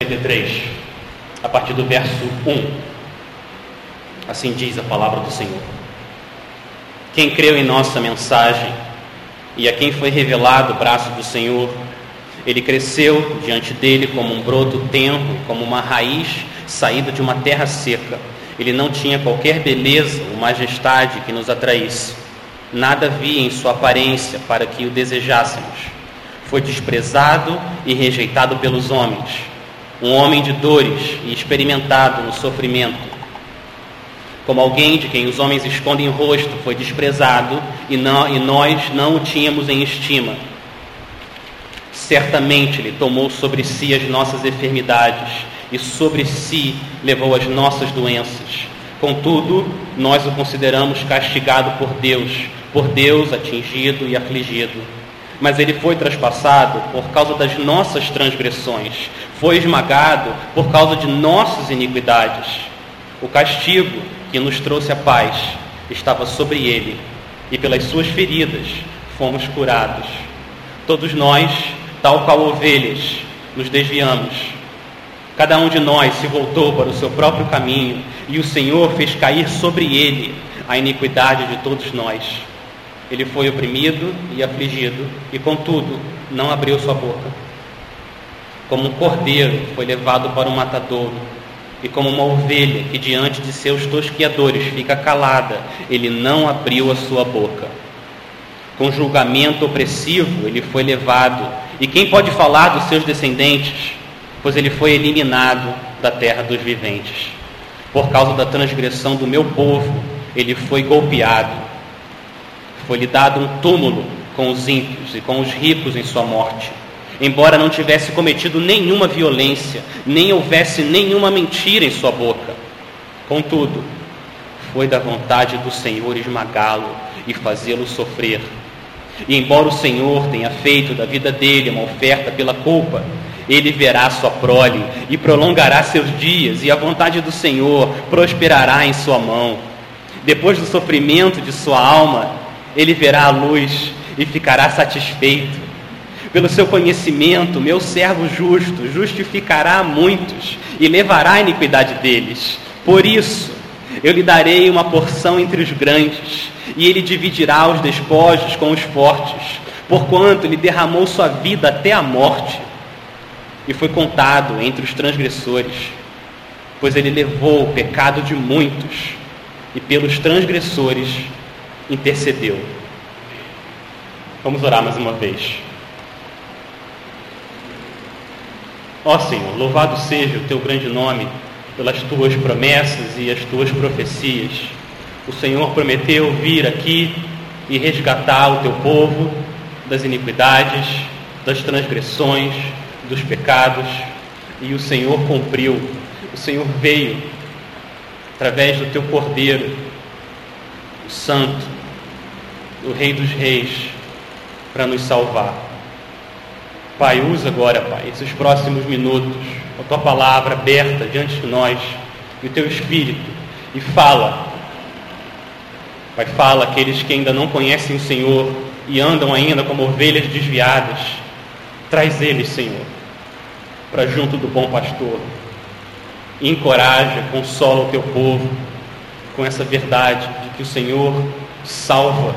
53, a partir do verso 1. Assim diz a palavra do Senhor. Quem creu em nossa mensagem e a quem foi revelado o braço do Senhor, ele cresceu diante dele como um broto tenro, como uma raiz saída de uma terra seca. Ele não tinha qualquer beleza ou majestade que nos atraísse. Nada havia em sua aparência para que o desejássemos. Foi desprezado e rejeitado pelos homens um homem de dores e experimentado no sofrimento. Como alguém de quem os homens escondem o rosto, foi desprezado e, não, e nós não o tínhamos em estima. Certamente ele tomou sobre si as nossas enfermidades e sobre si levou as nossas doenças. Contudo, nós o consideramos castigado por Deus, por Deus atingido e afligido mas ele foi traspassado por causa das nossas transgressões, foi esmagado por causa de nossas iniquidades. O castigo que nos trouxe a paz estava sobre ele, e pelas suas feridas fomos curados. Todos nós, tal qual ovelhas, nos desviamos. Cada um de nós se voltou para o seu próprio caminho, e o Senhor fez cair sobre ele a iniquidade de todos nós. Ele foi oprimido e afligido, e contudo não abriu sua boca. Como um cordeiro foi levado para um matadouro, e como uma ovelha que diante de seus tosquiadores fica calada, ele não abriu a sua boca. Com julgamento opressivo ele foi levado, e quem pode falar dos seus descendentes? Pois ele foi eliminado da terra dos viventes. Por causa da transgressão do meu povo, ele foi golpeado foi-lhe dado um túmulo com os ímpios e com os ricos em sua morte. Embora não tivesse cometido nenhuma violência, nem houvesse nenhuma mentira em sua boca. Contudo, foi da vontade do Senhor esmagá-lo e fazê-lo sofrer. E embora o Senhor tenha feito da vida dele uma oferta pela culpa, ele verá sua prole e prolongará seus dias, e a vontade do Senhor prosperará em sua mão. Depois do sofrimento de sua alma, ele verá a luz e ficará satisfeito. Pelo seu conhecimento, meu servo justo justificará muitos e levará a iniquidade deles. Por isso, eu lhe darei uma porção entre os grandes, e ele dividirá os despojos com os fortes, porquanto ele derramou sua vida até a morte, e foi contado entre os transgressores, pois ele levou o pecado de muitos, e pelos transgressores intercedeu. Vamos orar mais uma vez. Ó Senhor, louvado seja o teu grande nome pelas tuas promessas e as tuas profecias. O Senhor prometeu vir aqui e resgatar o teu povo das iniquidades, das transgressões, dos pecados, e o Senhor cumpriu. O Senhor veio através do teu Cordeiro, o Santo, o Rei dos Reis, para nos salvar. Pai, usa agora, Pai, esses próximos minutos, a tua palavra aberta diante de nós e o teu Espírito, e fala. Pai, fala aqueles que ainda não conhecem o Senhor e andam ainda como ovelhas desviadas. Traz eles, Senhor, para junto do bom pastor. E encoraja, consola o teu povo com essa verdade de que o Senhor salva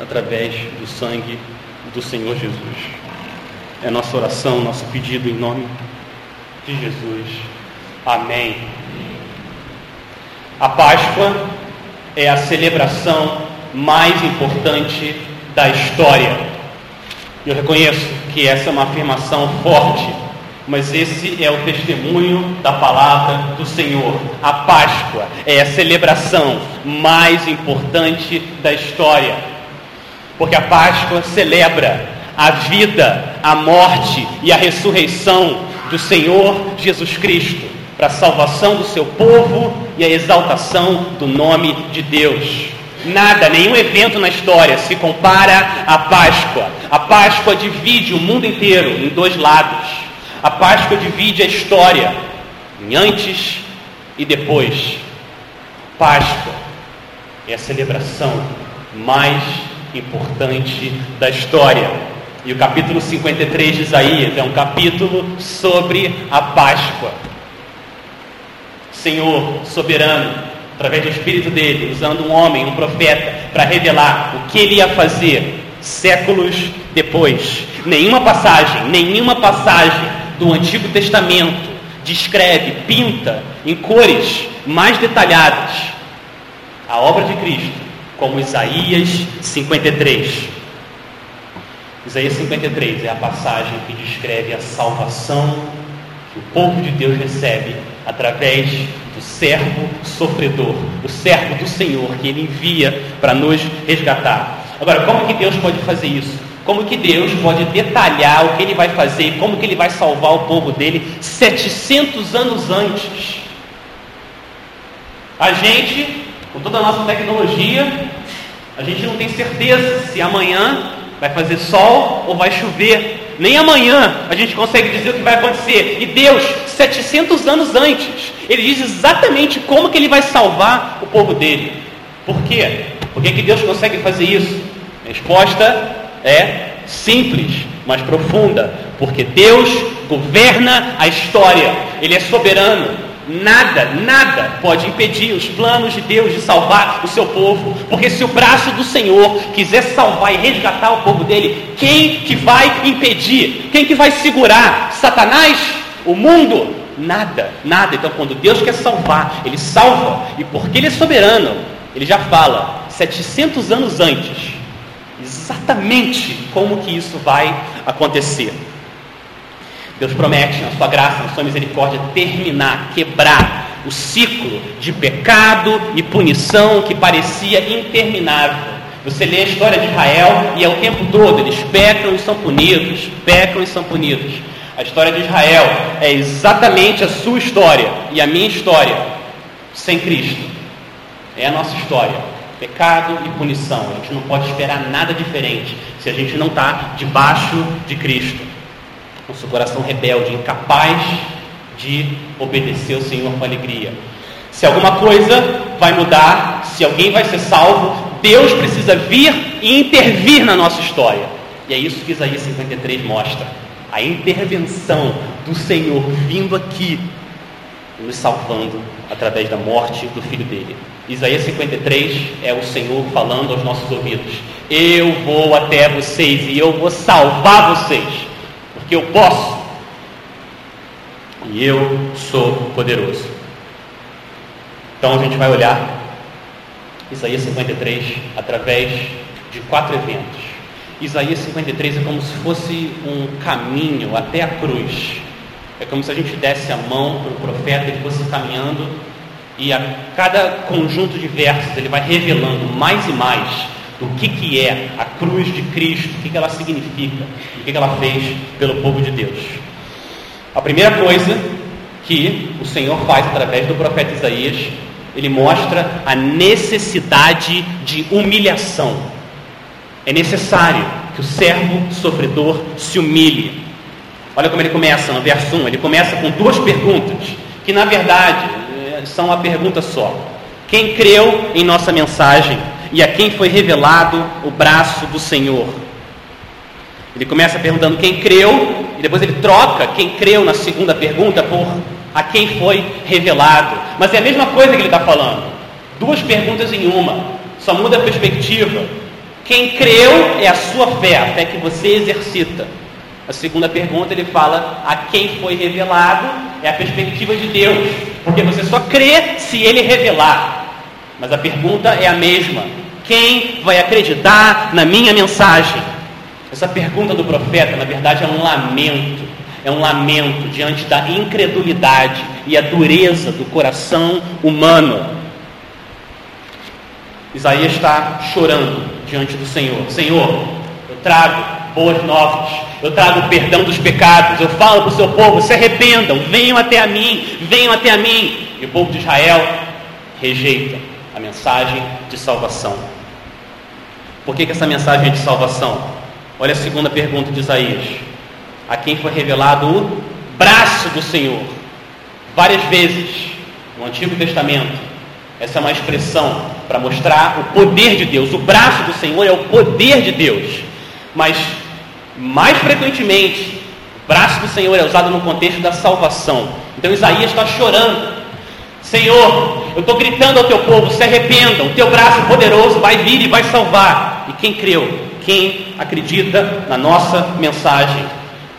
através do sangue do Senhor Jesus. É nossa oração, nosso pedido em nome de Jesus. Amém. A Páscoa é a celebração mais importante da história. Eu reconheço que essa é uma afirmação forte, mas esse é o testemunho da palavra do Senhor. A Páscoa é a celebração mais importante da história porque a Páscoa celebra a vida, a morte e a ressurreição do Senhor Jesus Cristo, para a salvação do seu povo e a exaltação do nome de Deus. Nada, nenhum evento na história se compara à Páscoa. A Páscoa divide o mundo inteiro em dois lados. A Páscoa divide a história em antes e depois. Páscoa é a celebração mais importante da história. E o capítulo 53 de Isaías é um capítulo sobre a Páscoa. Senhor soberano, através do Espírito dele, usando um homem, um profeta, para revelar o que ele ia fazer séculos depois. Nenhuma passagem, nenhuma passagem do Antigo Testamento descreve, pinta em cores mais detalhadas a obra de Cristo, como Isaías 53. Isaías 53 é a passagem que descreve a salvação que o povo de Deus recebe através do servo sofredor, o servo do Senhor que ele envia para nos resgatar. Agora, como que Deus pode fazer isso? Como que Deus pode detalhar o que ele vai fazer, como que ele vai salvar o povo dele 700 anos antes? A gente, com toda a nossa tecnologia, a gente não tem certeza se amanhã vai fazer sol ou vai chover. Nem amanhã a gente consegue dizer o que vai acontecer. E Deus, 700 anos antes, ele diz exatamente como que ele vai salvar o povo dele. Por quê? Por que, que Deus consegue fazer isso? A resposta é simples, mas profunda. Porque Deus governa a história. Ele é soberano. Nada, nada pode impedir os planos de Deus de salvar o seu povo, porque se o braço do Senhor quiser salvar e resgatar o povo dele, quem que vai impedir? Quem que vai segurar? Satanás? O mundo? Nada, nada. Então, quando Deus quer salvar, Ele salva, e porque Ele é soberano, Ele já fala 700 anos antes, exatamente como que isso vai acontecer. Deus promete, na sua graça, na sua misericórdia, terminar, quebrar o ciclo de pecado e punição que parecia interminável. Você lê a história de Israel e é o tempo todo, eles pecam e são punidos, pecam e são punidos. A história de Israel é exatamente a sua história e a minha história sem Cristo. É a nossa história. Pecado e punição. A gente não pode esperar nada diferente se a gente não está debaixo de Cristo com seu coração rebelde, incapaz de obedecer ao Senhor com alegria. Se alguma coisa vai mudar, se alguém vai ser salvo, Deus precisa vir e intervir na nossa história. E é isso que Isaías 53 mostra. A intervenção do Senhor vindo aqui, nos salvando através da morte do filho dele. Isaías 53 é o Senhor falando aos nossos ouvidos: Eu vou até vocês e eu vou salvar vocês porque eu posso. E eu sou poderoso. Então a gente vai olhar Isaías 53 através de quatro eventos. Isaías 53 é como se fosse um caminho até a cruz. É como se a gente desse a mão para o profeta, ele fosse caminhando e a cada conjunto de versos ele vai revelando mais e mais do que, que é a cruz de Cristo, o que, que ela significa, o que, que ela fez pelo povo de Deus. A primeira coisa que o Senhor faz através do profeta Isaías, ele mostra a necessidade de humilhação. É necessário que o servo sofredor se humilhe. Olha como ele começa no verso 1. Ele começa com duas perguntas, que na verdade eh, são uma pergunta só. Quem creu em nossa mensagem e a quem foi revelado o braço do Senhor. Ele começa perguntando quem creu, e depois ele troca quem creu na segunda pergunta por a quem foi revelado. Mas é a mesma coisa que ele está falando. Duas perguntas em uma, só muda a perspectiva. Quem creu é a sua fé, a fé que você exercita. A segunda pergunta ele fala a quem foi revelado é a perspectiva de Deus, porque você só crê se ele revelar. Mas a pergunta é a mesma: quem vai acreditar na minha mensagem? Essa pergunta do profeta, na verdade, é um lamento. É um lamento diante da incredulidade e a dureza do coração humano. Isaías está chorando diante do Senhor. Senhor, eu trago boas novas, eu trago o perdão dos pecados, eu falo para o seu povo, se arrependam, venham até a mim, venham até a mim. E o povo de Israel rejeita a mensagem de salvação. Por que, que essa mensagem é de salvação? Olha a segunda pergunta de Isaías: A quem foi revelado o braço do Senhor? Várias vezes no Antigo Testamento, essa é uma expressão para mostrar o poder de Deus. O braço do Senhor é o poder de Deus. Mas Mais frequentemente, o braço do Senhor é usado no contexto da salvação. Então Isaías está chorando. Senhor, eu estou gritando ao teu povo, se arrependam, o teu braço poderoso vai vir e vai salvar. E quem creu? Quem acredita na nossa mensagem?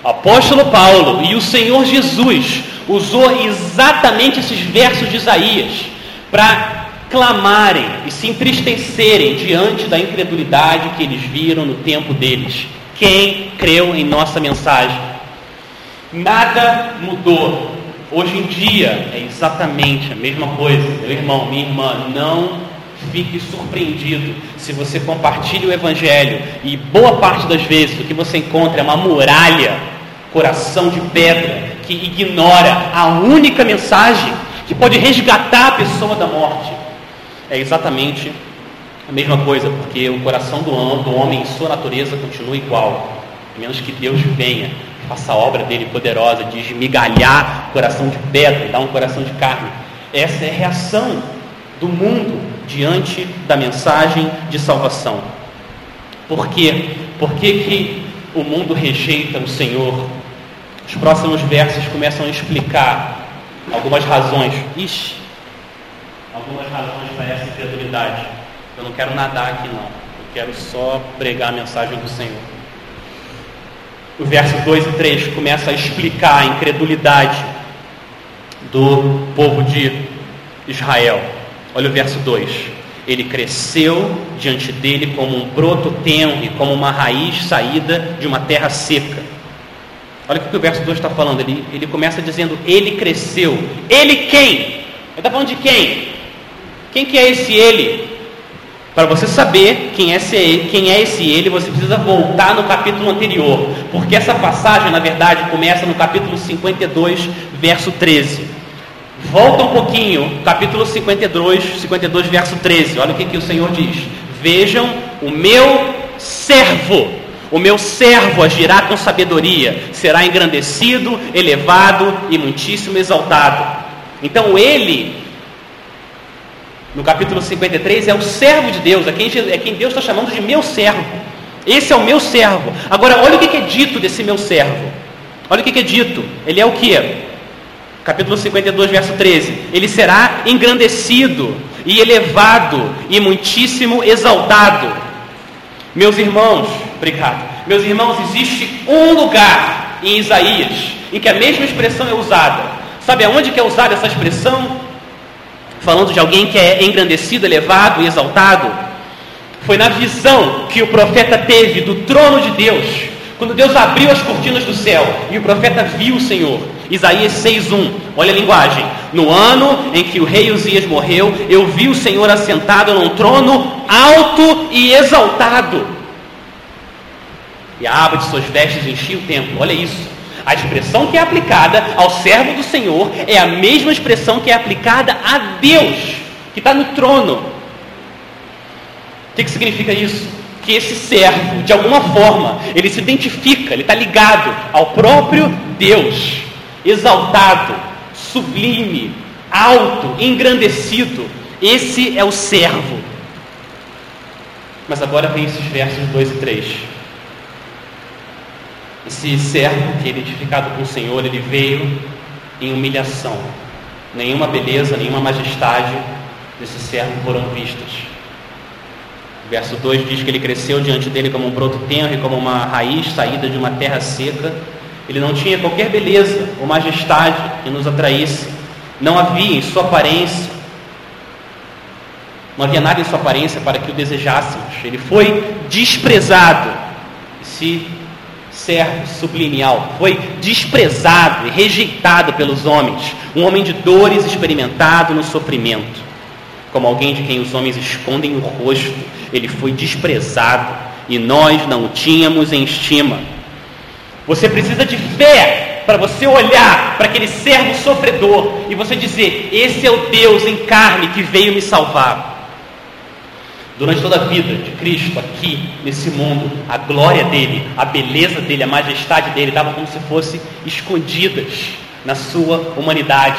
O apóstolo Paulo e o Senhor Jesus usou exatamente esses versos de Isaías para clamarem e se entristecerem diante da incredulidade que eles viram no tempo deles. Quem creu em nossa mensagem? Nada mudou. Hoje em dia é exatamente a mesma coisa. Meu irmão, minha irmã, não fique surpreendido se você compartilha o Evangelho e boa parte das vezes o que você encontra é uma muralha, coração de pedra, que ignora a única mensagem que pode resgatar a pessoa da morte. É exatamente a mesma coisa, porque o coração do, homem, em sua natureza, continua igual, a menos que Deus venha, faça a obra dele poderosa de esmigalhar coração de pedra dar um coração de carne. Essa é a reação do mundo diante da mensagem de salvação. Por quê? Por que, que o mundo rejeita o Senhor? Os próximos versos começam a explicar algumas razões. Ixi, algumas razões para essa incredulidade. Eu não quero nadar aqui não. Eu quero só pregar a mensagem do Senhor. O verso 2 e 3 começa a explicar a incredulidade do povo de Israel. Olha o verso 2. Ele cresceu diante dele como um broto tenro e como uma raiz saída de uma terra seca. Olha o que o verso 2 está falando. Ele, ele começa dizendo: Ele cresceu. Ele quem? Ele está falando de quem? Quem que é esse ele? Para você saber quem é, esse, quem é esse ele, você precisa voltar no capítulo anterior. Porque essa passagem, na verdade, começa no capítulo 52, verso 13. Volta um pouquinho, capítulo 52, 52, verso 13. Olha o que, que o Senhor diz: Vejam o meu servo, o meu servo agirá com sabedoria, será engrandecido, elevado e muitíssimo exaltado. Então ele, no capítulo 53, é o servo de Deus, é quem, é Deus está chamando de meu servo. Esse é o meu servo. Agora, olha o que é dito desse meu servo. Olha o que é dito. Ele é o que? capítulo 52, verso 13: Ele será engrandecido e elevado e muitíssimo exaltado. Meus irmãos, obrigado. Meus irmãos, existe um lugar em Isaías em que a mesma expressão é usada. Sabe aonde que é usada essa expressão? Falando de alguém que é engrandecido, elevado e exaltado. Foi na visão que o profeta teve do trono de Deus, quando Deus abriu as cortinas do céu e o profeta viu o Senhor. Isaías 6:1. Olha a linguagem. No ano em que o rei Uzias morreu, eu vi o Senhor assentado num trono alto e exaltado. E a aba de suas vestes enchia o templo. Olha isso. A expressão que é aplicada ao servo do Senhor é a mesma expressão que é aplicada a Deus, que está no trono. O que, que significa isso? Que esse servo, de alguma forma, ele se identifica, ele está ligado ao próprio Deus exaltado, sublime, alto, engrandecido. Esse é o servo. Mas agora vem esses versos 2 e 3. Esse servo que é identificado com o Senhor, ele veio em humilhação. Nenhuma beleza, nenhuma majestade desse servo foram vistas. O verso 2 diz que ele cresceu diante dele como um broto tenro e como uma raiz saída de uma terra seca ele não tinha qualquer beleza ou majestade que nos atraísse. Não havia em sua aparência, não havia nada em sua aparência para que o desejássemos. Ele foi desprezado. Esse servo sublimial foi desprezado e rejeitado pelos homens. Um homem de dores experimentado no sofrimento. Como alguém de quem os homens escondem o rosto. Ele foi desprezado e nós não o tínhamos em estima. Você precisa de fé para você olhar para aquele servo sofredor e você dizer: Esse é o Deus em carne que veio me salvar. Durante toda a vida de Cristo aqui nesse mundo, a glória dele, a beleza dele, a majestade dele estavam como se fossem escondidas na sua humanidade.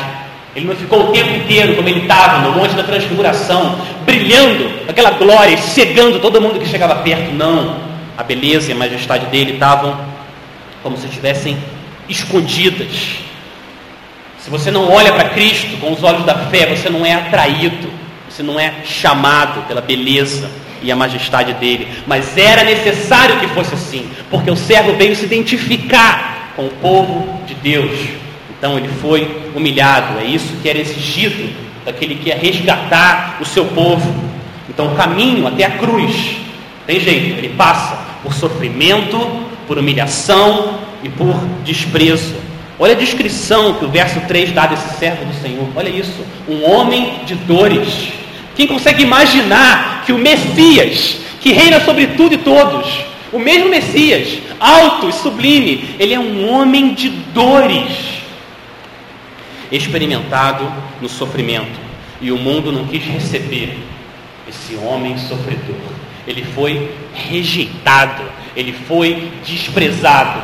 Ele não ficou o tempo inteiro como ele estava no monte da transfiguração, brilhando aquela glória, cegando todo mundo que chegava perto. Não. A beleza e a majestade dele estavam como se estivessem escondidas. Se você não olha para Cristo com os olhos da fé, você não é atraído, você não é chamado pela beleza e a majestade dele. Mas era necessário que fosse assim, porque o servo veio se identificar com o povo de Deus. Então ele foi humilhado, é isso que era exigido daquele que ia resgatar o seu povo. Então o caminho até a cruz, tem jeito, ele passa por sofrimento, por humilhação e por desprezo. Olha a descrição que o verso 3 dá desse servo do Senhor. Olha isso, um homem de dores. Quem consegue imaginar que o Messias, que reina sobre tudo e todos, o mesmo Messias, alto e sublime, ele é um homem de dores experimentado no sofrimento. E o mundo não quis receber esse homem sofredor. Ele foi rejeitado, ele foi desprezado.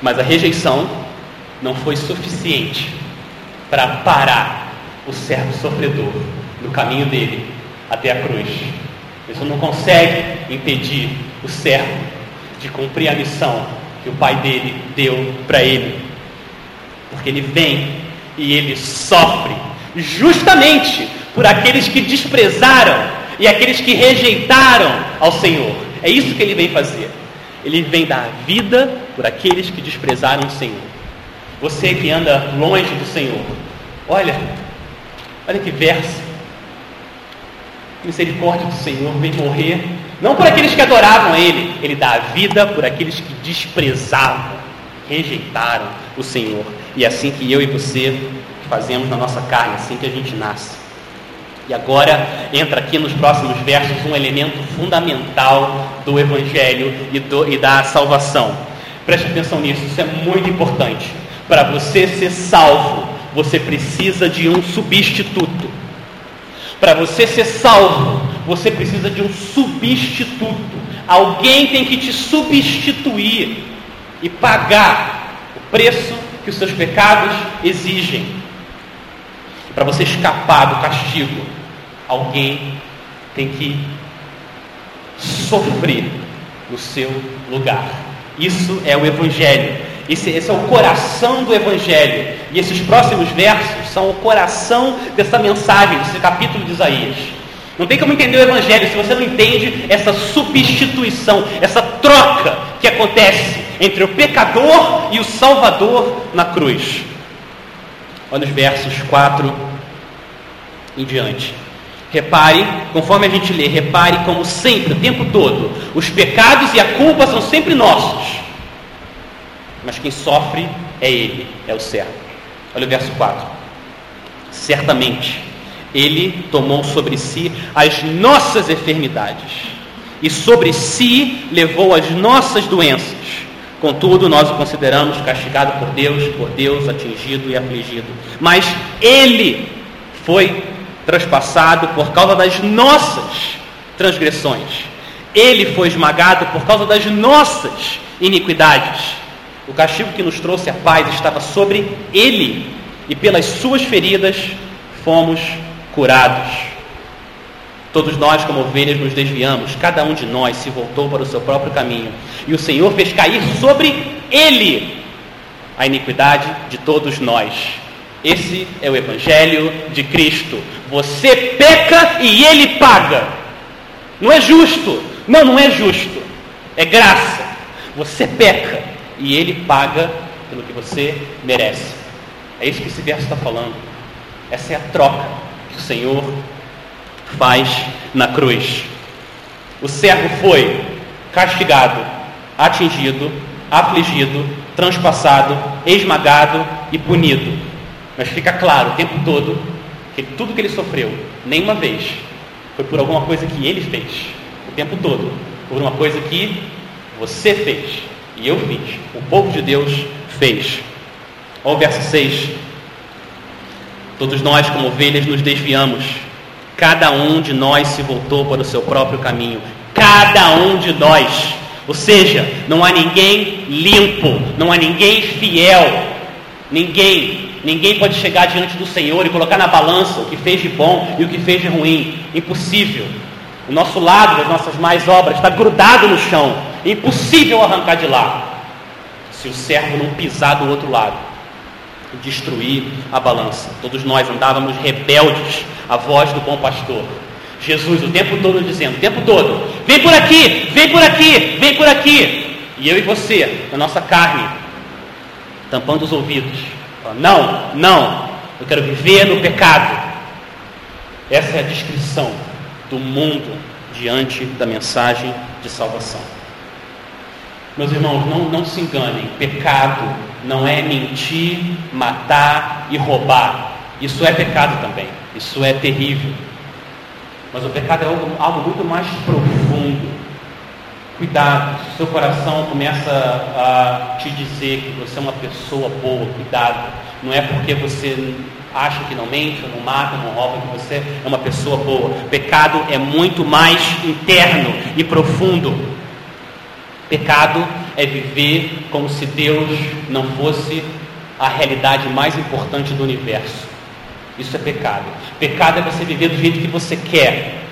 Mas a rejeição não foi suficiente para parar o servo sofredor no caminho dele até a cruz. Isso não consegue impedir o servo de cumprir a missão que o pai dele deu para ele porque ele vem e ele sofre justamente por aqueles que desprezaram e aqueles que rejeitaram ao Senhor. É isso que ele vem fazer. Ele vem dar vida por aqueles que desprezaram o Senhor. Você que anda longe do Senhor, olha, olha que verso. Misericórdia do Senhor vem morrer, não por aqueles que adoravam Ele, Ele dá a vida por aqueles que desprezavam, rejeitaram o Senhor. E é assim que eu e você fazemos na nossa carne, assim que a gente nasce. E agora entra aqui nos próximos versos um elemento fundamental do Evangelho e, do, e da salvação. Preste atenção nisso, isso é muito importante. Para você ser salvo, você precisa de um substituto. Para você ser salvo, você precisa de um substituto. Alguém tem que te substituir e pagar o preço que os seus pecados exigem. Para você escapar do castigo, alguém tem que sofrer no seu lugar. Isso é o Evangelho. Esse, esse, é o coração do Evangelho. E esses próximos versos são o coração dessa mensagem, desse capítulo de Isaías. Não tem como entender o Evangelho se você não entende essa substituição, essa troca que acontece entre o pecador e o Salvador na cruz. Olha os versos 4 em diante. Repare, conforme a gente lê, repare como sempre, o tempo todo, os pecados e a culpa são sempre nossos. Mas quem sofre é Ele, é o servo. Olha o verso 4. Certamente, Ele tomou sobre si as nossas enfermidades e sobre si levou as nossas doenças. Contudo, nós o consideramos castigado por Deus, por Deus atingido e afligido. Mas ele foi transpassado por causa das nossas transgressões. Ele foi esmagado por causa das nossas iniquidades. O castigo que nos trouxe a paz estava sobre ele, e pelas suas feridas fomos curados. Todos nós, como ovelhas, nos desviamos, cada um de nós se voltou para o seu próprio caminho, e o Senhor fez cair sobre ele a iniquidade de todos nós. Esse é o Evangelho de Cristo. Você peca e ele paga. Não é justo. Não, não é justo. É graça. Você peca e ele paga pelo que você merece. É isso que esse verso está falando. Essa é a troca que o Senhor faz na cruz. O servo foi castigado, atingido, afligido, transpassado, esmagado e punido. Mas fica claro o tempo todo que tudo que ele sofreu, nenhuma vez, foi por alguma coisa que ele fez. O tempo todo, por uma coisa que você fez e eu fiz. O povo de Deus fez. Olha o verso 6. Todos nós, como ovelhas, nos desviamos Cada um de nós se voltou para o seu próprio caminho. Cada um de nós. Ou seja, não há ninguém limpo, não há ninguém fiel. Ninguém, ninguém pode chegar diante do Senhor e colocar na balança o que fez de bom e o que fez de ruim. Impossível. O nosso lado das nossas mais obras está grudado no chão. Impossível arrancar de lá. se o servo não pisar do outro lado destruir a balança. Todos nós andávamos rebeldes à voz do bom pastor. Jesus o tempo todo dizendo, o tempo todo, vem por aqui, vem por aqui, vem por aqui. E eu e você, na nossa carne, tampando os ouvidos. Não, não, eu quero viver no pecado. Essa é a descrição do mundo diante da mensagem de salvação. Meus irmãos, não, não se enganem, pecado não é mentir, matar e roubar. Isso é pecado também, isso é terrível. Mas o pecado é algo, algo muito mais profundo. Cuidado, se seu coração começa a te dizer que você é uma pessoa boa, cuidado. Não é porque você acha que não mente, não mata, não rouba, que você é uma pessoa boa. Pecado é muito mais interno e profundo. Pecado é viver como se Deus não fosse a realidade mais importante do universo. Isso é pecado. Pecado é você viver do jeito que você quer,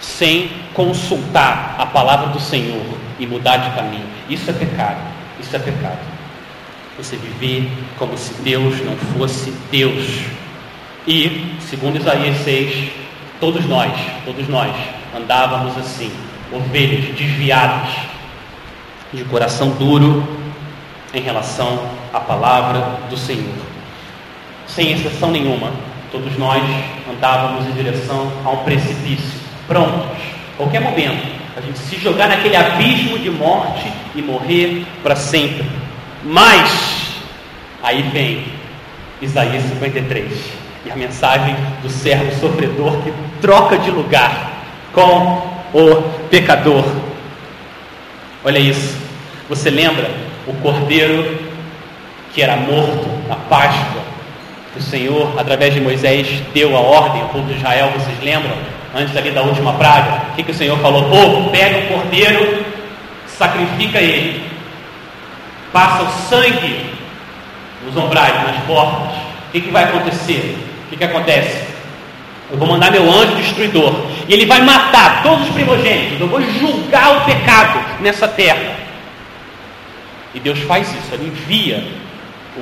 sem consultar a palavra do Senhor e mudar de caminho. Isso é pecado. Isso é pecado. Você viver como se Deus não fosse Deus. E, segundo Isaías 6, todos nós, todos nós andávamos assim, ovelhas desviadas de coração duro em relação à palavra do Senhor. Sem exceção nenhuma, todos nós andávamos em direção a um precipício, prontos, qualquer momento, a gente se jogar naquele abismo de morte e morrer para sempre. Mas, aí vem Isaías 53 e a mensagem do servo sofredor que troca de lugar com o pecador. Olha isso. Você lembra o cordeiro que era morto na Páscoa? O Senhor, através de Moisés, deu a ordem ao povo de Israel, vocês lembram? Antes ali da última praga. O que, que o Senhor falou? Povo, pega o cordeiro, sacrifica ele, passa o sangue nos ombrais, nas portas. O que, que vai acontecer? O que, que acontece? Eu vou mandar meu anjo destruidor. E ele vai matar todos os primogênitos. Eu vou julgar o pecado nessa terra. E Deus faz isso, ele envia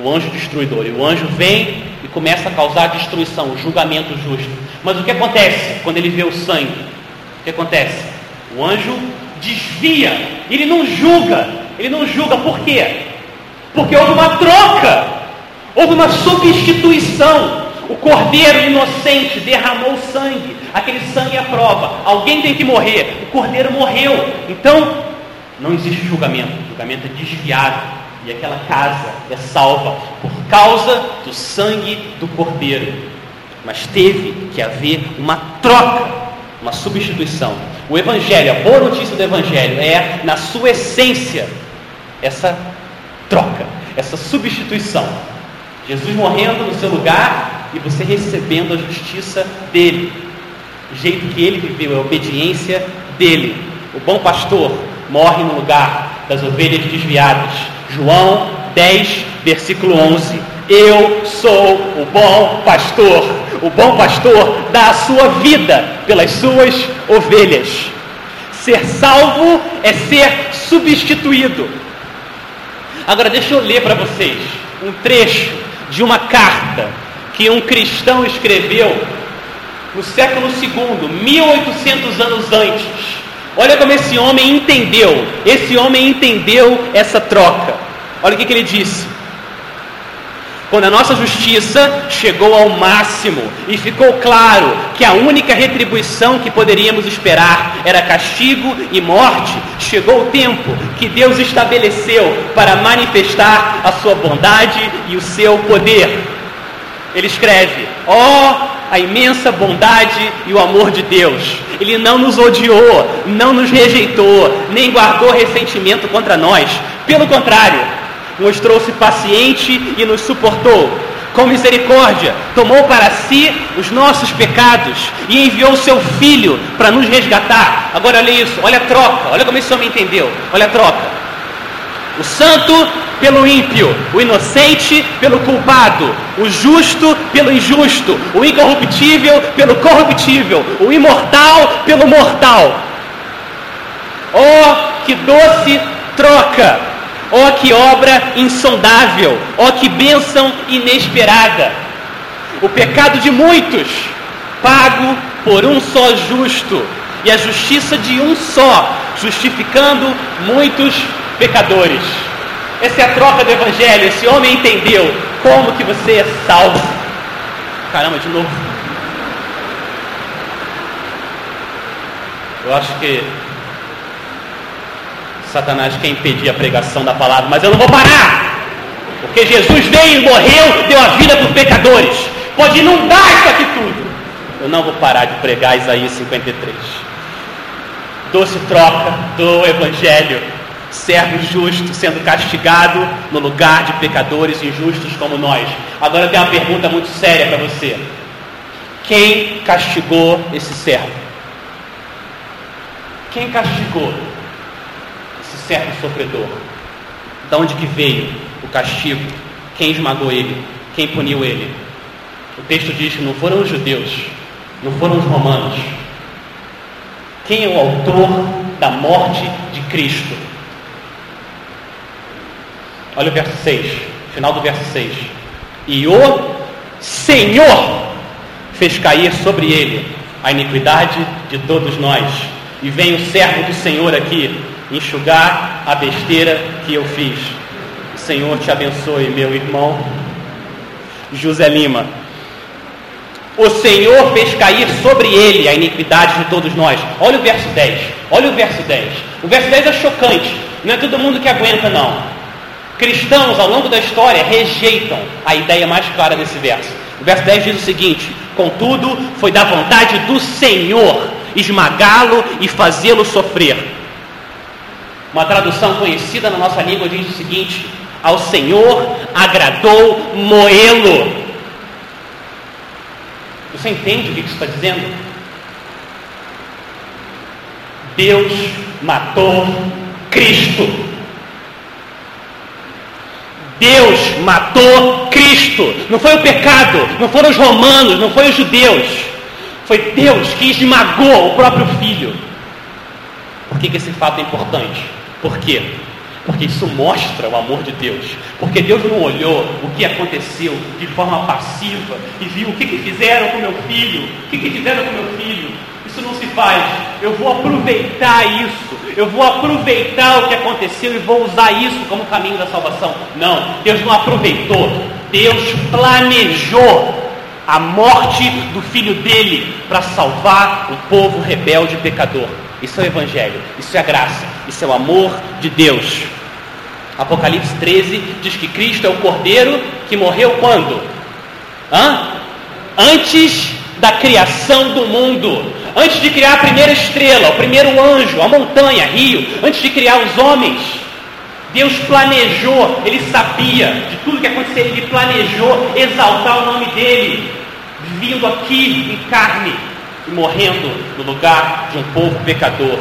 o anjo destruidor. E o anjo vem e começa a causar destruição, o julgamento justo. Mas o que acontece quando ele vê o sangue? O que acontece? O anjo desvia, ele não julga. Ele não julga por quê? Porque houve uma troca, houve uma substituição. O cordeiro inocente derramou sangue, aquele sangue é prova. Alguém tem que morrer, o cordeiro morreu. Então, não existe julgamento, o julgamento é desviado e aquela casa é salva por causa do sangue do cordeiro. Mas teve que haver uma troca, uma substituição. O Evangelho, a boa notícia do Evangelho é, na sua essência, essa troca, essa substituição. Jesus morrendo no seu lugar e você recebendo a justiça dele. O jeito que ele viveu, a obediência dele. O bom pastor morre no lugar das ovelhas desviadas. João 10, versículo 11. Eu sou o bom pastor. O bom pastor dá a sua vida pelas suas ovelhas. Ser salvo é ser substituído. Agora deixa eu ler para vocês um trecho de uma carta que um cristão escreveu no século II, 1800 anos antes Olha como esse homem entendeu. Esse homem entendeu essa troca. Olha o que, que ele disse. Quando a nossa justiça chegou ao máximo e ficou claro que a única retribuição que poderíamos esperar era castigo e morte, chegou o tempo que Deus estabeleceu para manifestar a sua bondade e o seu poder. Ele escreve: Ó oh, a imensa bondade e o amor de Deus. Ele não nos odiou, não nos rejeitou, nem guardou ressentimento contra nós. Pelo contrário, mostrou-se paciente e nos suportou. Com misericórdia, tomou para si os nossos pecados e enviou seu filho para nos resgatar. Agora olha isso, olha a troca, olha como esse homem entendeu. Olha a troca. O santo pelo ímpio, o inocente pelo culpado, o justo pelo injusto, o incorruptível pelo corruptível, o imortal pelo mortal. Oh, que doce troca! Oh, que obra insondável! Oh, que bênção inesperada! O pecado de muitos, pago por um só justo, e a justiça de um só, justificando muitos pecadores. Essa é a troca do Evangelho. Esse homem entendeu como que você é salvo. Caramba, de novo. Eu acho que Satanás quer impedir a pregação da palavra, mas eu não vou parar, porque Jesus veio, morreu, deu a vida para os pecadores. Pode inundar isso aqui tudo. Eu não vou parar de pregar Isaías 53. Doce troca do Evangelho, servo justo sendo castigado no lugar de pecadores injustos como nós. Agora tenho uma pergunta muito séria para você: quem castigou esse servo? Quem castigou esse servo sofredor? De onde que veio o castigo? Quem esmagou ele? Quem puniu ele? O texto diz que não foram os judeus, não foram os romanos. Quem é o autor da morte de Cristo? Olha o verso 6, final do verso 6. E o Senhor fez cair sobre ele a iniquidade de todos nós e vem o servo do Senhor aqui enxugar a besteira que eu fiz. O Senhor te abençoe, meu irmão José Lima. O Senhor fez cair sobre ele a iniquidade de todos nós. Olha o verso 10. Olha o verso 10. O verso 10 é chocante. Não é todo mundo que aguenta, não. Cristãos, ao longo da história, rejeitam a ideia mais clara desse verso. O verso 10 diz o seguinte: Contudo, foi da vontade do Senhor esmagá-lo e fazê-lo sofrer. Uma tradução conhecida na nossa língua diz o seguinte: Ao Senhor agradou moê-lo. Você entende o que isso está dizendo? Deus matou Cristo. Deus matou Cristo. Não foi o pecado, não foram os romanos, não foi os judeus. Foi Deus que esmagou o próprio filho. Por que, que esse fato é importante? Por quê? Porque isso mostra o amor de Deus. Porque Deus não olhou o que aconteceu de forma passiva e viu o que, que fizeram com meu filho, o que, que fizeram com meu filho. Isso não se faz. Eu vou aproveitar isso. Eu vou aproveitar o que aconteceu e vou usar isso como caminho da salvação. Não, Deus não aproveitou. Deus planejou a morte do filho dele para salvar um povo rebelde e pecador. Isso é o Evangelho, isso é a graça, isso é o amor de Deus. Apocalipse 13 diz que Cristo é o cordeiro que morreu quando? Hã? Antes da criação do mundo, antes de criar a primeira estrela, o primeiro anjo, a montanha, rio, antes de criar os homens. Deus planejou, Ele sabia de tudo que aconteceria, Ele planejou exaltar o nome dEle, vindo aqui em carne e morrendo no lugar de um povo pecador.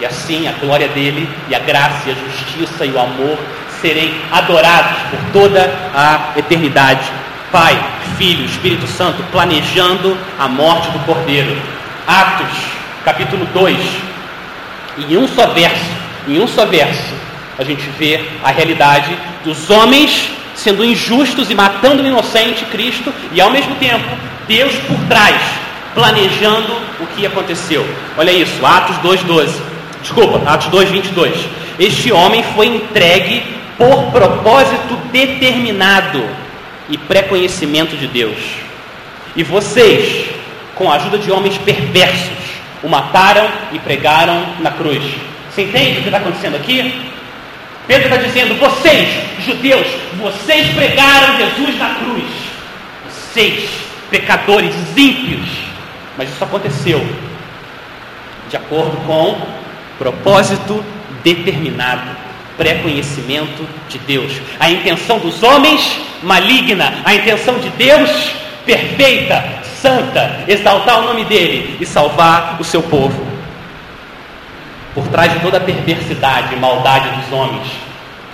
E assim a glória dEle e a graça e a justiça e o amor serem adorados por toda a eternidade. Pai, Filho, Espírito Santo, planejando a morte do Cordeiro. Atos, capítulo 2. Em um só verso, em um só verso, a gente vê a realidade dos homens sendo injustos e matando o inocente Cristo, e ao mesmo tempo Deus por trás, planejando o que aconteceu. Olha isso, Atos 2:12. Desculpa, Atos 2:22. Este homem foi entregue por propósito determinado e pré-conhecimento de Deus. E vocês, com a ajuda de homens perversos, o mataram e pregaram na cruz. Você entende o que está acontecendo aqui? Pedro está dizendo: vocês, judeus, vocês pregaram Jesus na cruz. Vocês, pecadores ímpios. Mas isso aconteceu de acordo com propósito determinado, pré-conhecimento de Deus. A intenção dos homens maligna, a intenção de Deus perfeita, santa, exaltar o nome dele e salvar o seu povo. Por trás de toda a perversidade e maldade dos homens,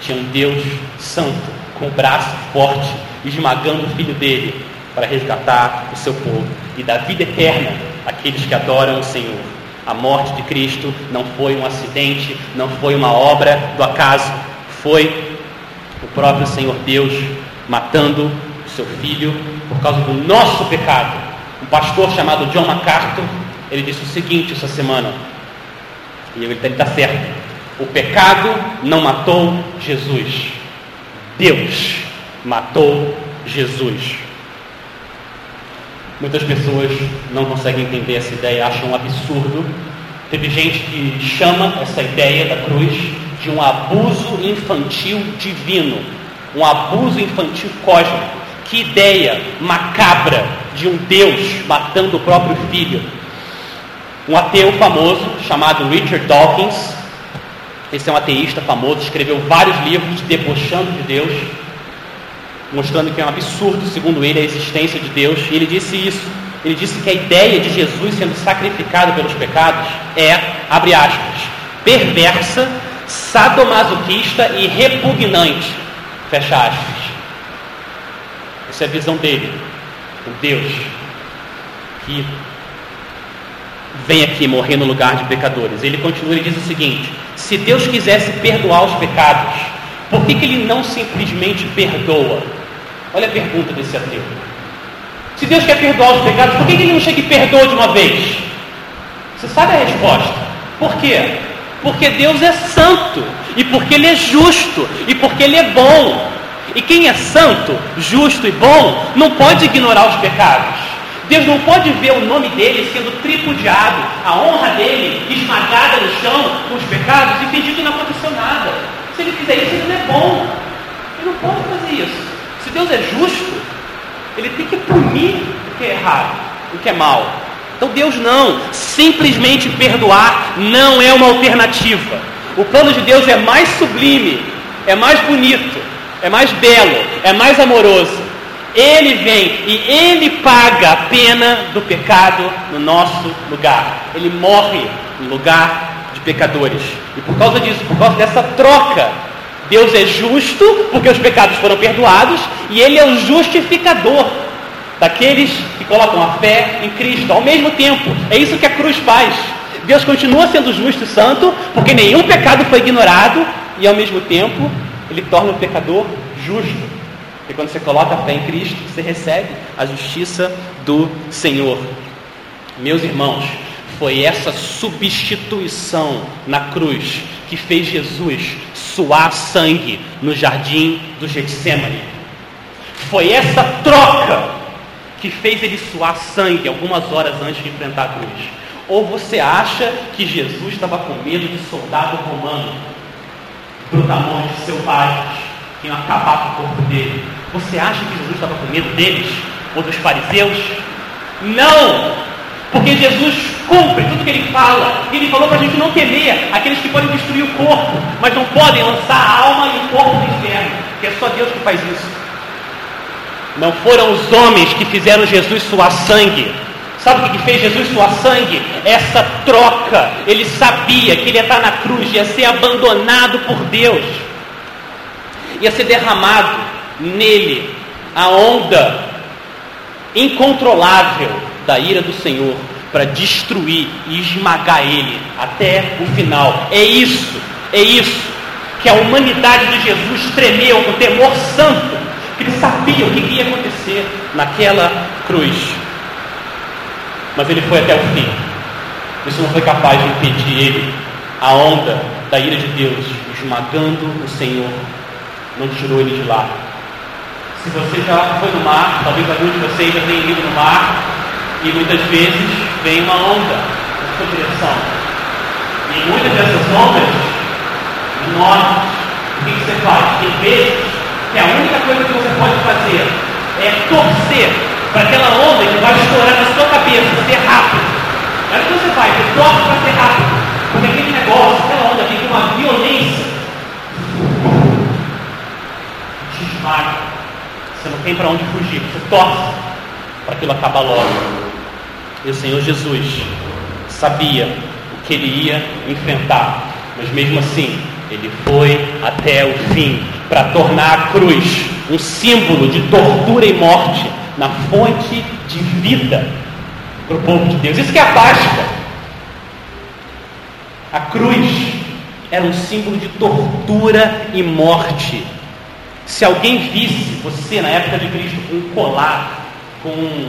tinha um Deus santo, com o braço forte, esmagando o filho dele para resgatar o seu povo e dar vida eterna àqueles que adoram o Senhor. A morte de Cristo não foi um acidente, não foi uma obra do acaso, foi o próprio Senhor Deus matando o seu filho por causa do nosso pecado. Um pastor chamado John MacArthur, ele disse o seguinte essa semana, e ele está certo: o pecado não matou Jesus, Deus matou Jesus. Muitas pessoas não conseguem entender essa ideia, acham um absurdo. Teve gente que chama essa ideia da cruz de um abuso infantil divino, um abuso infantil cósmico. Que ideia macabra de um Deus matando o próprio filho. Um ateu famoso chamado Richard Dawkins, esse é um ateísta famoso, escreveu vários livros debochando de Deus mostrando que é um absurdo, segundo ele, a existência de Deus. E ele disse isso. Ele disse que a ideia de Jesus sendo sacrificado pelos pecados é, abre aspas, perversa, sadomasoquista e repugnante. Fecha aspas. Essa é a visão dele. O Deus que vem aqui morrer no lugar de pecadores. Ele continua e diz o seguinte: se Deus quisesse perdoar os pecados, por que, que ele não simplesmente perdoa? Olha a pergunta desse ateu. Se Deus quer perdoar os pecados, por que, ele não chega e perdoa de uma vez? Você sabe a resposta. Por quê? Porque Deus é santo, e porque Ele é justo, e porque Ele é bom. E quem é santo, justo e bom, não pode ignorar os pecados. Deus não pode ver o nome dele sendo tripudiado, a honra dele esmagada no chão com os pecados e fingir que não aconteceu nada. Se ele fizer isso, ele não é bom. Ele não pode fazer isso. Deus é justo, ele tem que punir o que é errado, o que é mal. Então Deus não, simplesmente perdoar não é uma alternativa. O plano de Deus é mais sublime, é mais bonito, é mais belo, é mais amoroso. Ele vem e ele paga a pena do pecado no nosso lugar. Ele morre no lugar de pecadores. E por causa disso, por causa dessa troca, Deus é justo porque os pecados foram perdoados e ele é o justificador daqueles que colocam a fé em Cristo. Ao mesmo tempo, é isso que a cruz faz. Deus continua sendo justo e santo porque nenhum pecado foi ignorado e ao mesmo tempo ele torna o pecador justo. E quando você coloca a fé em Cristo, você recebe a justiça do Senhor. Meus irmãos, foi essa substituição na cruz que fez Jesus suar sangue no jardim do Getsemane. Foi essa troca que fez ele suar sangue algumas horas antes de enfrentar a cruz. Ou você acha que Jesus estava com medo de soldado romano, brutamontes selvagens, que iam acabar com o corpo dele? Você acha que Jesus estava com medo deles? Ou dos fariseus? Não! Porque Jesus cumpre tudo que ele fala. E ele falou para a gente não temer aqueles que podem destruir o corpo, mas não podem lançar a alma e o corpo no inferno. Que é só Deus que faz isso. Não foram os homens que fizeram Jesus suar sangue. Sabe o que fez Jesus suar sangue? Essa troca. Ele sabia que ele ia estar na cruz, ia ser abandonado por Deus, ia ser derramado nele a onda incontrolável da ira do Senhor para destruir e esmagar ele até o final. É isso, é isso que a humanidade de Jesus tremeu com temor santo, que ele sabia o que ia acontecer naquela cruz. Mas ele foi até o fim. Isso não foi capaz de impedir ele. A onda da ira de Deus esmagando o Senhor não tirou ele de lá. Se você já foi no mar, talvez alguns de vocês já tenham ido no mar, e muitas vezes vem uma onda na sua direção. E muitas dessas ondas, enormes, o que você faz? Tem vezes que a única coisa que você pode fazer é torcer para aquela onda que vai estourar na sua cabeça, ser rápido. Olha o que você faz, você torce para ser rápido. Porque aquele negócio, aquela onda vem com uma violência. Te esmaga. Você não tem para onde fugir, você torce para aquilo acabar logo. E o Senhor Jesus sabia o que ele ia enfrentar, mas mesmo assim, ele foi até o fim para tornar a cruz um símbolo de tortura e morte na fonte de vida para o povo de Deus. Isso que é a Páscoa. A cruz era um símbolo de tortura e morte. Se alguém visse você na época de Cristo com um colar, com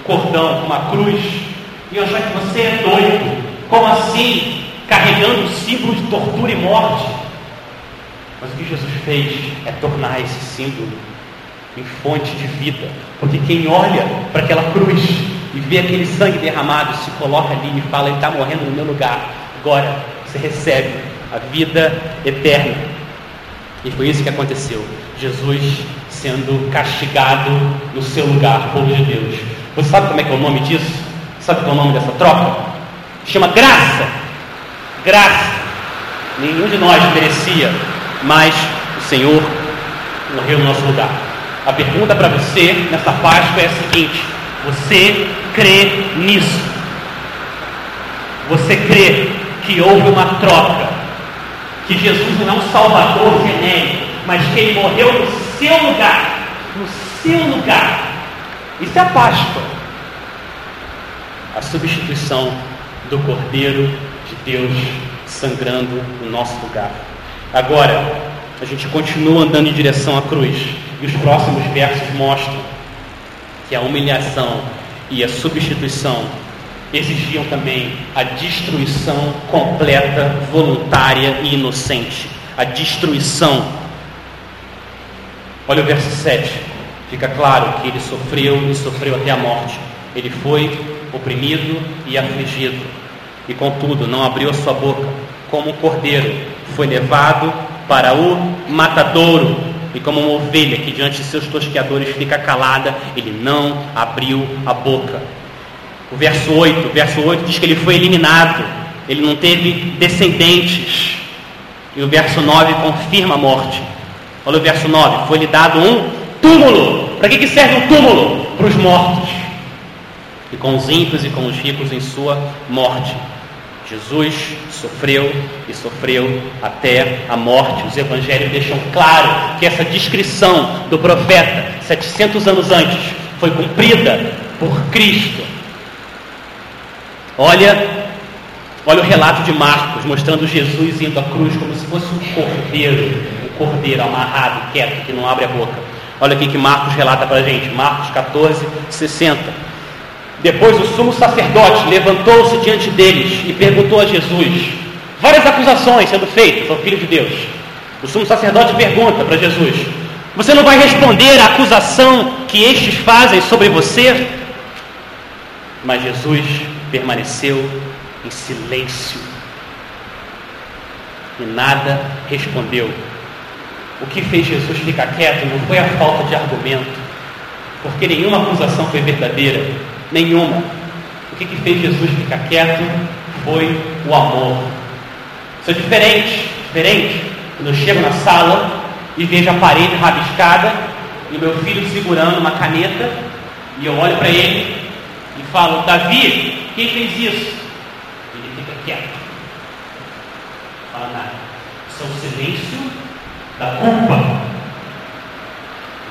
cordão, com uma cruz, iam achar que você é doido. Como assim? Carregando o símbolo de tortura e morte. Mas o que Jesus fez é tornar esse símbolo em fonte de vida. Porque quem olha para aquela cruz e vê aquele sangue derramado, se coloca ali e fala: Ele está morrendo no meu lugar. Agora você recebe a vida eterna. E foi isso que aconteceu. Jesus sendo castigado no seu lugar, povo de Deus. Você sabe como é que é o nome disso? Sabe qual é o nome dessa troca? Chama graça. Graça. Nenhum de nós merecia, mas o Senhor morreu no nosso lugar. A pergunta para você nessa Páscoa é a seguinte: você crê nisso? Você crê que houve uma troca? Que Jesus não é um salvador genérico, mas que ele morreu no seu lugar? No seu lugar. Isso é a Páscoa. A substituição do Cordeiro de Deus sangrando no nosso lugar. Agora, a gente continua andando em direção à cruz. E os próximos versos mostram que a humilhação e a substituição exigiam também a destruição completa, voluntária e inocente. A destruição. Olha o verso 7. Fica claro que ele sofreu e sofreu até a morte. Ele foi oprimido e afligido. E contudo, não abriu sua boca. Como um cordeiro, foi levado para o matadouro e como uma ovelha que diante de seus tosqueadores fica calada, ele não abriu a boca. O verso 8, o verso 8 diz que ele foi eliminado, ele não teve descendentes. E o verso 9 confirma a morte. Olha o verso 9, foi-lhe dado um túmulo. Para que, que serve um túmulo? Para os mortos. E com os ímpios e com os ricos em sua morte. Jesus sofreu e sofreu até a morte. Os evangelhos deixam claro que essa descrição do profeta, 700 anos antes, foi cumprida por Cristo. Olha, olha o relato de Marcos, mostrando Jesus indo à cruz como se fosse um cordeiro, um cordeiro amarrado, quieto, que não abre a boca. Olha aqui que Marcos relata para a gente, Marcos 14, 60. Depois o sumo sacerdote levantou-se diante deles e perguntou a Jesus, várias acusações sendo feitas ao Filho de Deus. O sumo sacerdote pergunta para Jesus: Você não vai responder à acusação que estes fazem sobre você? Mas Jesus permaneceu em silêncio e nada respondeu. O que fez Jesus ficar quieto não foi a falta de argumento, porque nenhuma acusação foi verdadeira, Nenhuma. O que, que fez Jesus ficar quieto foi o amor. Isso é diferente, diferente. Quando eu chego na sala e vejo a parede rabiscada e meu filho segurando uma caneta e eu olho para ele e falo, Davi, quem fez isso? Ele fica quieto. Fala nada. Isso é o silêncio da culpa.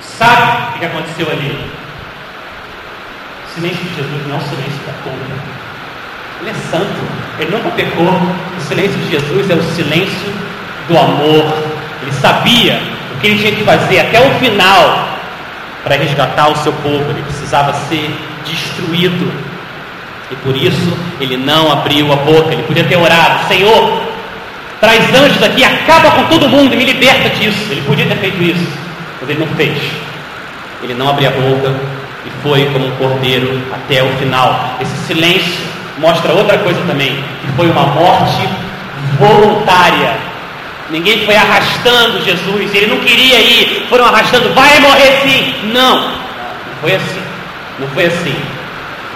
Sabe o que aconteceu ali? O silêncio de Jesus não é o silêncio da culpa. Ele é santo, ele nunca pecou. O silêncio de Jesus é o silêncio do amor. Ele sabia o que ele tinha que fazer até o final para resgatar o seu povo. Ele precisava ser destruído. E por isso ele não abriu a boca. Ele podia ter orado: Senhor, traz anjos aqui, acaba com todo mundo e me liberta disso. Ele podia ter feito isso, mas ele não fez. Ele não abriu a boca e foi como um cordeiro até o final. Esse silêncio mostra outra coisa também, que foi uma morte voluntária. Ninguém foi arrastando Jesus, ele não queria ir, foram arrastando, vai morrer sim. Não, não foi assim. Não foi assim.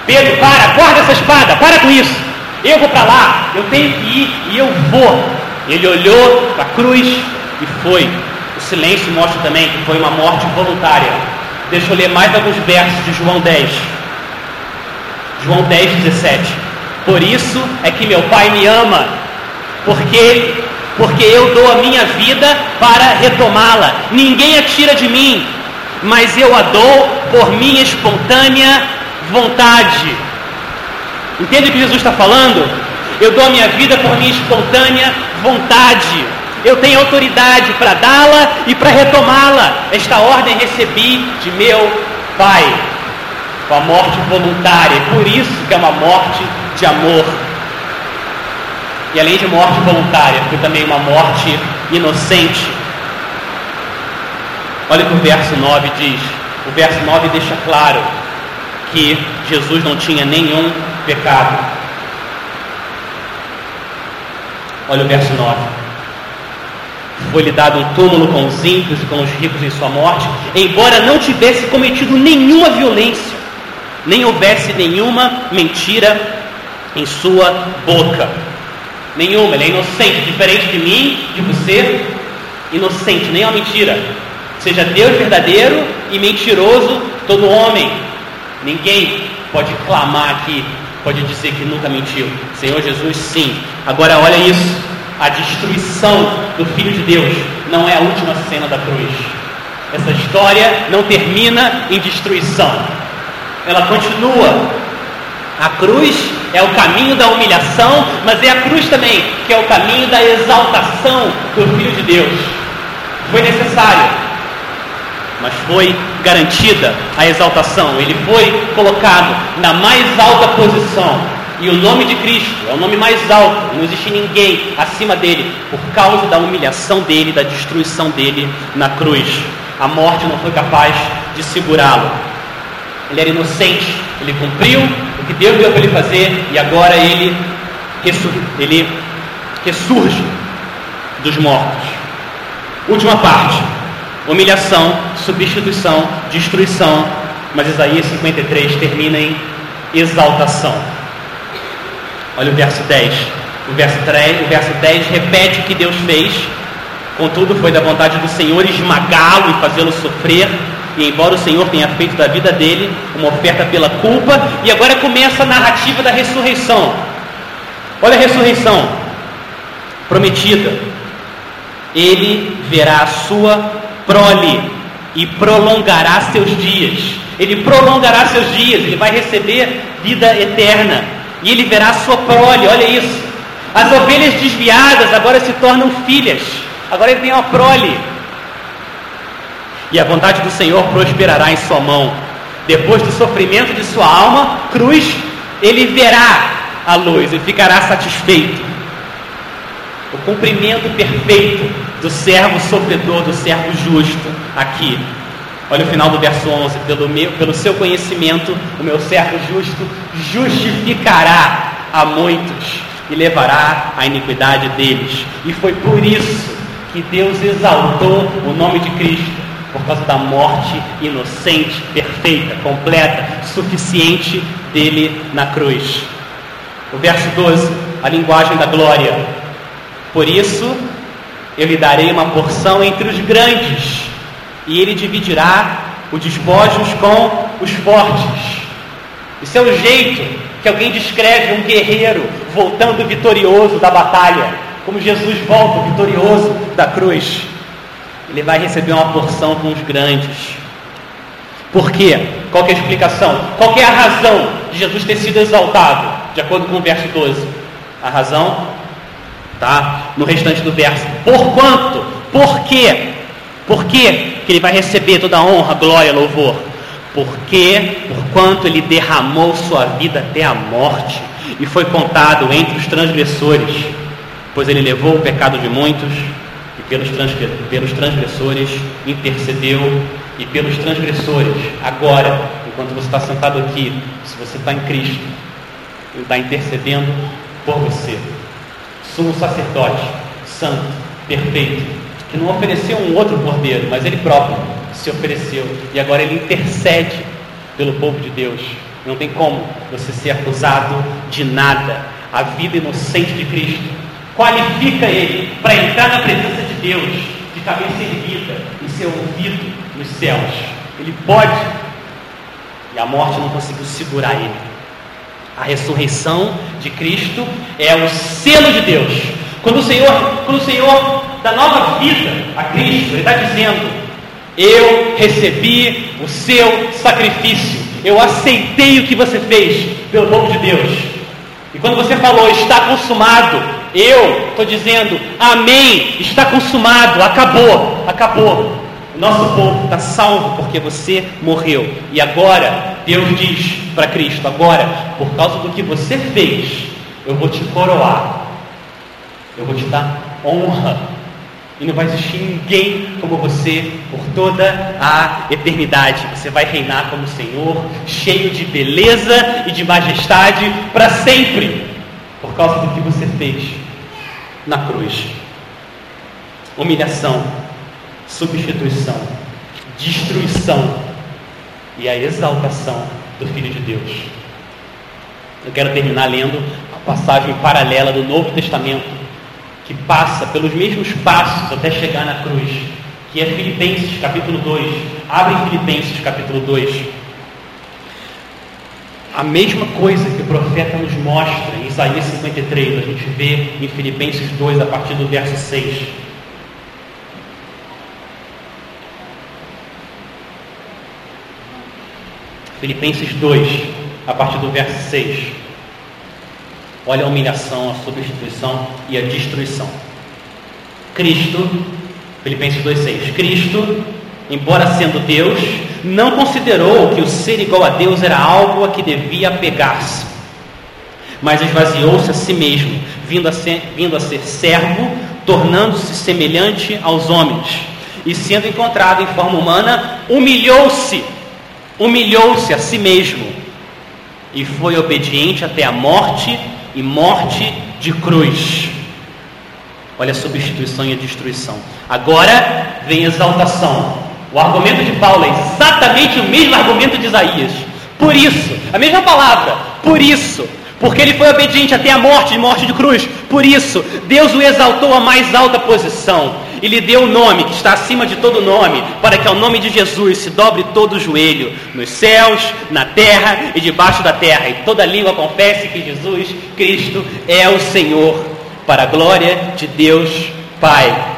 Pedro, para, guarda essa espada, para com isso. Eu vou para lá, eu tenho que ir e eu vou. Ele olhou para a cruz e foi. O silêncio mostra também que foi uma morte voluntária. Deixa eu ler mais alguns versos de João 10. João 10, 17. Por isso é que meu Pai me ama, porque, porque eu dou a minha vida para retomá-la. Ninguém a tira de mim, mas eu a dou por minha espontânea vontade. Entende o que Jesus está falando? Eu dou a minha vida por minha espontânea vontade, eu tenho autoridade para dá-la e para retomá-la. Esta ordem recebi de meu Pai, com a morte voluntária, por isso que é uma morte de amor. E além de morte voluntária, foi também uma morte inocente. Olha o que o verso 9 diz. O verso 9 deixa claro que Jesus não tinha nenhum pecado. Olha o verso 9. Foi-lhe dado um túmulo com os ímpios e com os ricos em sua morte, embora não tivesse cometido nenhuma violência, nem houvesse nenhuma mentira em sua boca. Nenhuma, ele é inocente, diferente de mim, de você, inocente, nem uma mentira. Seja Deus verdadeiro e mentiroso todo homem. Ninguém pode clamar aqui, pode dizer que nunca mentiu. Senhor Jesus, sim. Agora olha isso. A destruição do Filho de Deus não é a última cena da cruz. Essa história não termina em destruição. Ela continua. A cruz é o caminho da humilhação, mas é a cruz também que é o caminho da exaltação do Filho de Deus. Foi necessário, mas foi garantida a exaltação. Ele foi colocado na mais alta posição. E o nome de Cristo é o nome mais alto, não existe ninguém acima dele, por causa da humilhação dele, da destruição dele na cruz. A morte não foi capaz de segurá-lo. Ele era inocente, ele cumpriu o que Deus deu para ele fazer e agora ele, ele ressurge dos mortos. Última parte: humilhação, substituição, destruição. Mas Isaías 53 termina em exaltação. Olha o verso 10. O verso 3, o verso 10 repete o que Deus fez. Contudo, foi da vontade do Senhor esmagá-lo e fazê-lo sofrer. E embora o Senhor tenha feito da vida dele uma oferta pela culpa, e agora começa a narrativa da ressurreição. Olha a ressurreição prometida. Ele verá a sua prole e prolongará seus dias. Ele prolongará seus dias, ele vai receber vida eterna. E ele verá sua prole, olha isso. As ovelhas desviadas agora se tornam filhas. Agora ele tem uma prole. E a vontade do Senhor prosperará em sua mão. Depois do sofrimento de sua alma, cruz, ele verá a luz e ficará satisfeito. O cumprimento perfeito do servo sofredor, do servo justo, aqui. Olha o final do verso 11: pelo, meu, pelo seu conhecimento, o meu servo justo justificará a muitos e levará a iniquidade deles. E foi por isso que Deus exaltou o nome de Cristo por causa da morte inocente, perfeita, completa, suficiente dele na cruz. O verso 12, a linguagem da glória. Por isso, eu lhe darei uma porção entre os grandes, e ele dividirá os despojos com os fortes. Isso é o jeito que alguém descreve um guerreiro voltando vitorioso da batalha, como Jesus volta vitorioso da cruz. Ele vai receber uma porção com os grandes. Por quê? Qual é a explicação? Qual é a razão de Jesus ter sido exaltado? De acordo com o verso 12. A razão tá? No restante do verso. Por quanto? Por quê? Por quê que ele vai receber toda a honra, glória, louvor? Porque, por quanto ele derramou sua vida até a morte e foi contado entre os transgressores, pois ele levou o pecado de muitos e pelos, pelos transgressores intercedeu e pelos transgressores, agora, enquanto você está sentado aqui, se você está em Cristo, Ele está intercedendo por você sumo sacerdote, santo, perfeito, que não ofereceu um outro cordeiro, mas ele próprio se ofereceu e agora ele intercede pelo povo de Deus. Não tem como você ser acusado de nada. A vida inocente de Cristo qualifica ele para entrar na presença de Deus de cabeça erguida e ser ouvido nos céus. Ele pode, e a morte não conseguiu segurar ele. A ressurreição de Cristo é o selo de Deus. Quando o Senhor, quando o Senhor dá nova vida a Cristo, Ele está dizendo: Eu recebi o seu sacrifício, eu aceitei o que você fez pelo povo de Deus. E quando você falou está consumado, Eu estou dizendo, amém, está consumado, acabou, acabou. O nosso povo está salvo porque você morreu. E agora, Deus diz para Cristo: agora, por causa do que você fez, eu vou te coroar, eu vou te dar honra. E não vai existir ninguém como você por toda a eternidade. Você vai reinar como Senhor, cheio de beleza e de majestade para sempre, por causa do que você fez na cruz. Humilhação substituição, destruição e a exaltação do Filho de Deus. Eu quero terminar lendo a passagem paralela do Novo Testamento, que passa pelos mesmos passos até chegar na cruz, que é Filipenses capítulo 2. Abre Filipenses capítulo 2. A mesma coisa que o profeta nos mostra em Isaías 53, a gente vê em Filipenses 2, a partir do verso 6. Filipenses 2, a partir do verso 6. Olha a humilhação, a substituição e a destruição. Cristo, Filipenses 2,6. Cristo, embora sendo Deus, não considerou que o ser igual a Deus era algo a que devia apegar-se, mas esvaziou-se a si mesmo, vindo a ser, vindo a ser servo, tornando-se semelhante aos homens, e sendo encontrado em forma humana, humilhou-se humilhou-se a si mesmo e foi obediente até a morte e morte de cruz. Olha a substituição e a destruição. Agora vem a exaltação. O argumento de Paulo é exatamente o mesmo argumento de Isaías. Por isso, a mesma palavra, por isso, porque ele foi obediente até a morte e morte de cruz. Por isso, Deus o exaltou à mais alta posição e lhe deu o um nome que está acima de todo nome, para que ao nome de Jesus se dobre todo o joelho, nos céus, na terra e debaixo da terra, e toda língua confesse que Jesus Cristo é o Senhor, para a glória de Deus Pai.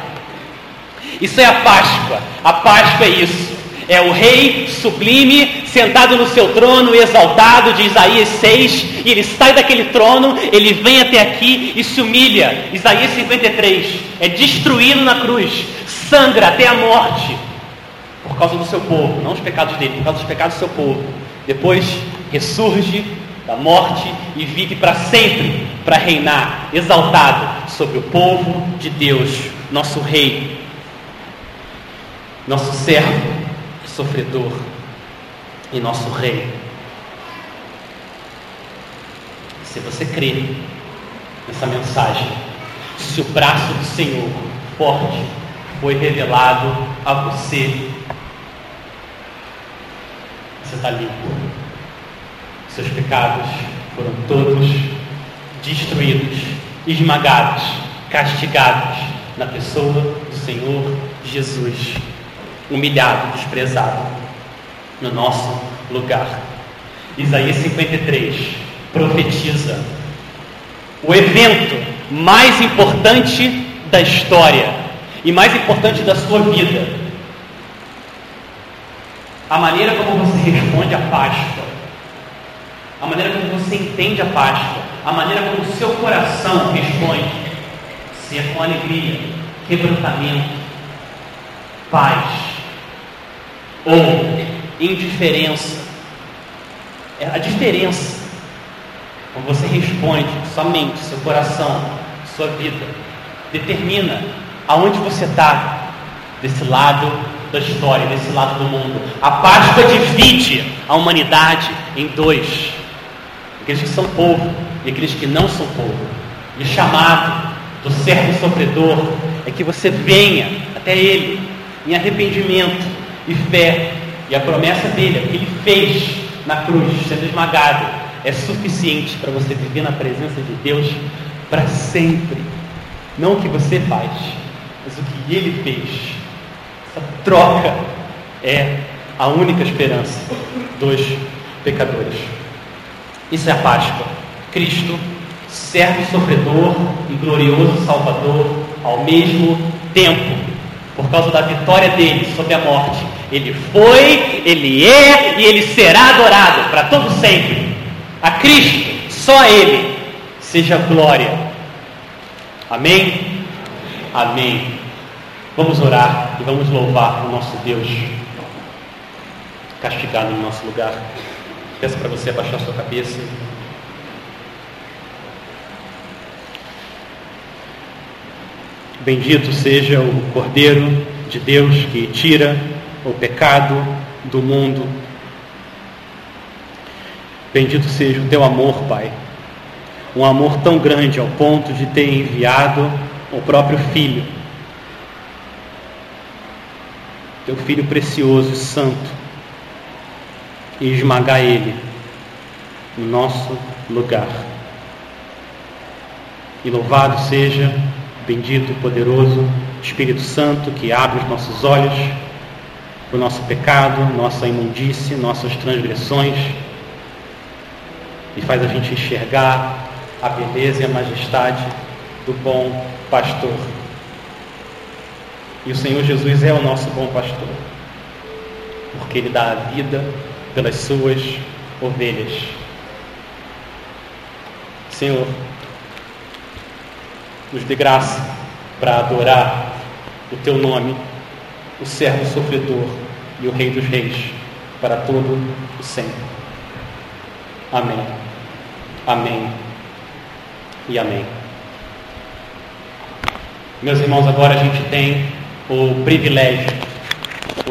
Isso é a Páscoa. A Páscoa é isso. É o rei sublime, sentado no seu trono, exaltado, de Isaías 6, e ele sai daquele trono, ele vem até aqui e se humilha. Isaías 53, é destruído na cruz, sangra até a morte, por causa do seu povo, não os pecados dele, por causa dos pecados do seu povo. Depois ressurge da morte e vive para sempre para reinar, exaltado sobre o povo de Deus, nosso rei, nosso servo sofredor e nosso Rei. Se você crê nessa mensagem, se o braço do Senhor forte foi revelado a você, você está limpo. Seus pecados foram todos destruídos, esmagados, castigados na pessoa do Senhor Jesus humilhado, desprezado, no nosso lugar. Isaías 53 profetiza o evento mais importante da história e mais importante da sua vida. A maneira como você responde à Páscoa, a maneira como você entende a Páscoa, a maneira como o seu coração responde, se é com alegria, quebrantamento, paz, ou indiferença. É a diferença. Quando você responde, sua mente, seu coração, sua vida, determina aonde você está desse lado da história, desse lado do mundo. A Páscoa divide a humanidade em dois: aqueles que são povo e aqueles que não são povo. E o chamado do servo sofredor é que você venha até Ele em arrependimento e fé. E a promessa dele, o que ele fez na cruz, sendo esmagado, é suficiente para você viver na presença de Deus para sempre. Não o que você faz, mas o que ele fez. Essa troca é a única esperança dos pecadores. Isso é a Páscoa. Cristo, servo sofredor e glorioso Salvador ao mesmo tempo, por causa da vitória dele sobre a morte ele foi, ele é e ele será adorado para todo sempre. A Cristo, só a Ele, seja glória Amém? Amém. Vamos orar e vamos louvar o nosso Deus castigado no nosso lugar. Peço para você abaixar sua cabeça. Bendito seja o Cordeiro de Deus que tira o pecado do mundo. Bendito seja o teu amor, Pai. Um amor tão grande ao ponto de ter enviado o próprio Filho, teu Filho precioso e santo, e esmagar Ele no nosso lugar. E louvado seja, bendito poderoso Espírito Santo que abre os nossos olhos para o nosso pecado, nossa imundície, nossas transgressões e faz a gente enxergar a beleza e a majestade do bom pastor. E o Senhor Jesus é o nosso bom pastor, porque Ele dá a vida pelas suas ovelhas. Senhor, nos dê graça para adorar o Teu nome, o servo sofredor e o Rei dos Reis, para todo o sempre. Amém. Amém e amém. Meus irmãos, agora a gente tem o privilégio